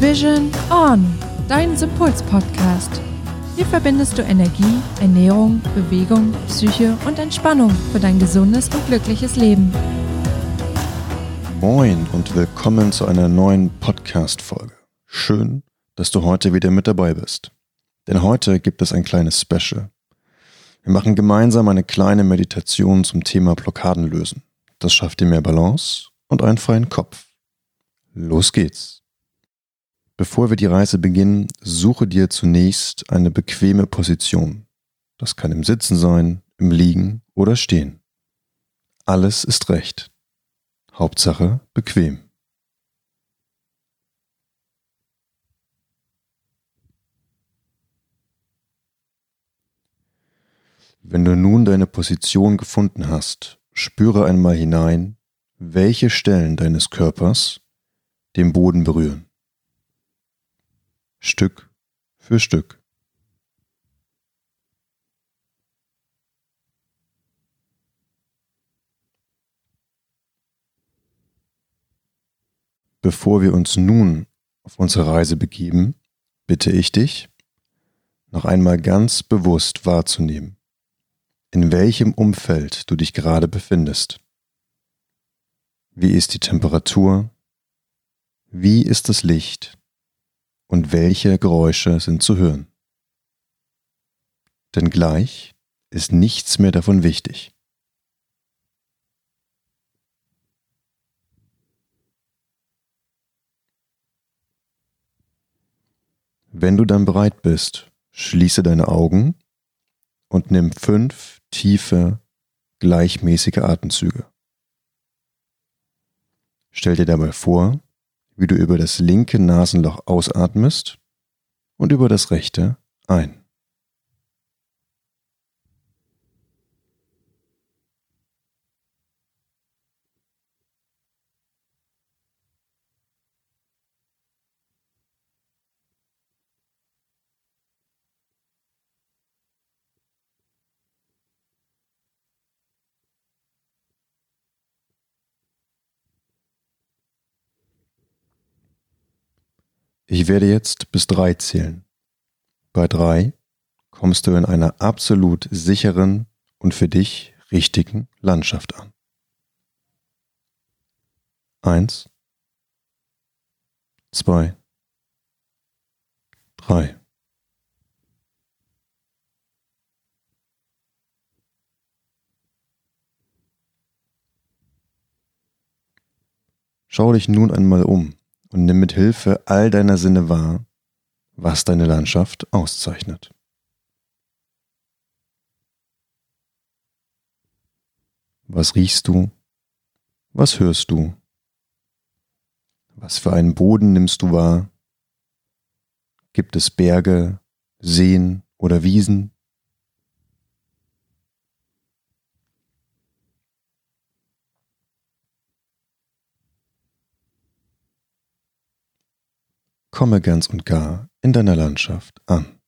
Vision On, dein Sympuls-Podcast. Hier verbindest du Energie, Ernährung, Bewegung, Psyche und Entspannung für dein gesundes und glückliches Leben. Moin und willkommen zu einer neuen Podcast-Folge. Schön, dass du heute wieder mit dabei bist. Denn heute gibt es ein kleines Special. Wir machen gemeinsam eine kleine Meditation zum Thema Blockaden lösen. Das schafft dir mehr Balance und einen freien Kopf. Los geht's. Bevor wir die Reise beginnen, suche dir zunächst eine bequeme Position. Das kann im Sitzen sein, im Liegen oder Stehen. Alles ist recht. Hauptsache bequem. Wenn du nun deine Position gefunden hast, spüre einmal hinein, welche Stellen deines Körpers den Boden berühren. Stück für Stück. Bevor wir uns nun auf unsere Reise begeben, bitte ich dich, noch einmal ganz bewusst wahrzunehmen, in welchem Umfeld du dich gerade befindest. Wie ist die Temperatur? Wie ist das Licht? Und welche Geräusche sind zu hören? Denn gleich ist nichts mehr davon wichtig. Wenn du dann bereit bist, schließe deine Augen und nimm fünf tiefe, gleichmäßige Atemzüge. Stell dir dabei vor, wie du über das linke Nasenloch ausatmest und über das rechte ein. Ich werde jetzt bis drei zählen. Bei drei kommst du in einer absolut sicheren und für dich richtigen Landschaft an. Eins, zwei, drei. Schau dich nun einmal um und nimm mit Hilfe all deiner Sinne wahr, was deine Landschaft auszeichnet. Was riechst du? Was hörst du? Was für einen Boden nimmst du wahr? Gibt es Berge, Seen oder Wiesen? Komme ganz und gar in deiner Landschaft an.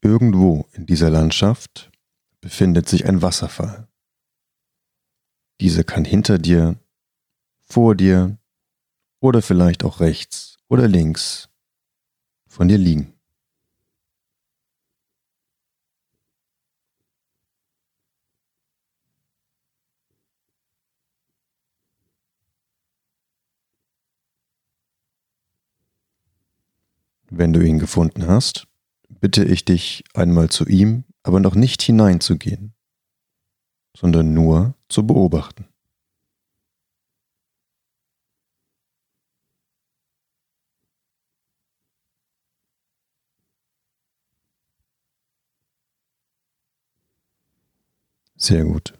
Irgendwo in dieser Landschaft befindet sich ein Wasserfall. Diese kann hinter dir, vor dir oder vielleicht auch rechts oder links von dir liegen. Wenn du ihn gefunden hast, bitte ich dich einmal zu ihm, aber noch nicht hineinzugehen sondern nur zu beobachten. Sehr gut.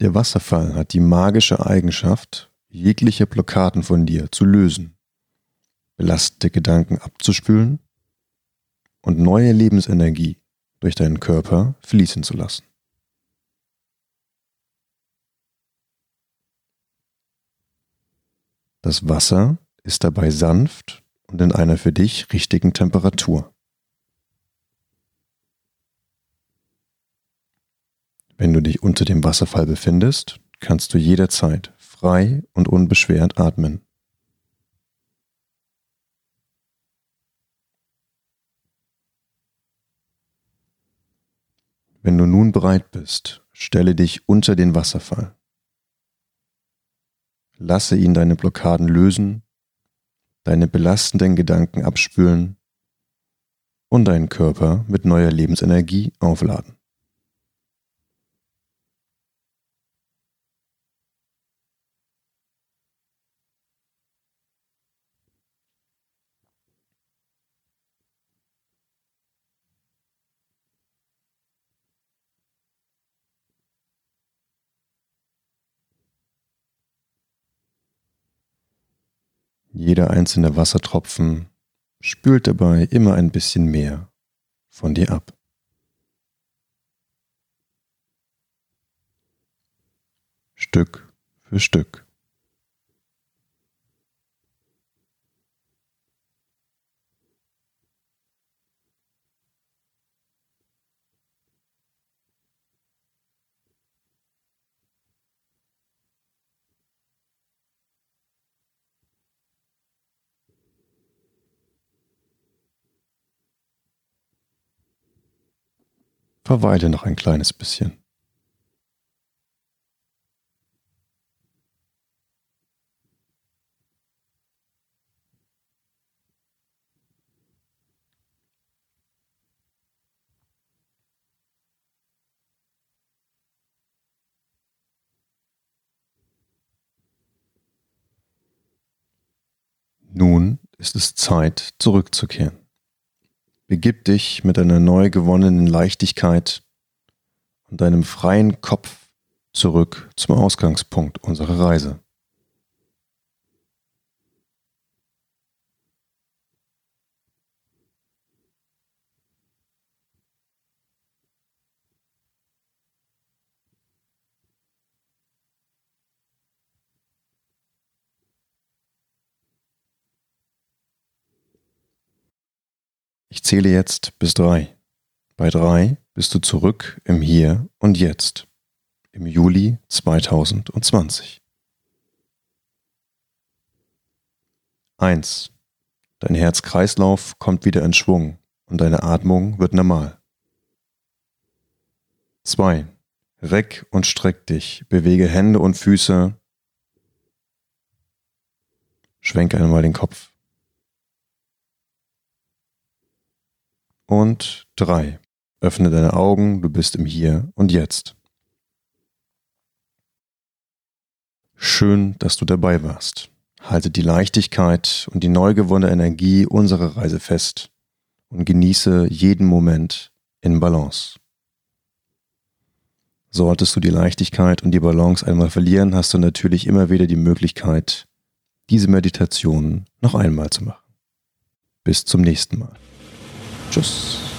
Der Wasserfall hat die magische Eigenschaft, jegliche Blockaden von dir zu lösen belastete Gedanken abzuspülen und neue Lebensenergie durch deinen Körper fließen zu lassen. Das Wasser ist dabei sanft und in einer für dich richtigen Temperatur. Wenn du dich unter dem Wasserfall befindest, kannst du jederzeit frei und unbeschwert atmen. Wenn du nun bereit bist, stelle dich unter den Wasserfall. Lasse ihn deine Blockaden lösen, deine belastenden Gedanken abspülen und deinen Körper mit neuer Lebensenergie aufladen. Jeder einzelne Wassertropfen spült dabei immer ein bisschen mehr von dir ab. Stück für Stück. Verweile noch ein kleines bisschen. Nun ist es Zeit, zurückzukehren. Begib dich mit deiner neu gewonnenen Leichtigkeit und deinem freien Kopf zurück zum Ausgangspunkt unserer Reise. Ich zähle jetzt bis drei. Bei drei bist du zurück im Hier und Jetzt, im Juli 2020. Eins. Dein Herzkreislauf kommt wieder in Schwung und deine Atmung wird normal. Zwei. Reck und streck dich, bewege Hände und Füße. Schwenke einmal den Kopf. Und drei. Öffne deine Augen, du bist im Hier und Jetzt. Schön, dass du dabei warst. Halte die Leichtigkeit und die neu gewonnene Energie unserer Reise fest und genieße jeden Moment in Balance. Solltest du die Leichtigkeit und die Balance einmal verlieren, hast du natürlich immer wieder die Möglichkeit, diese Meditation noch einmal zu machen. Bis zum nächsten Mal. Tschüss.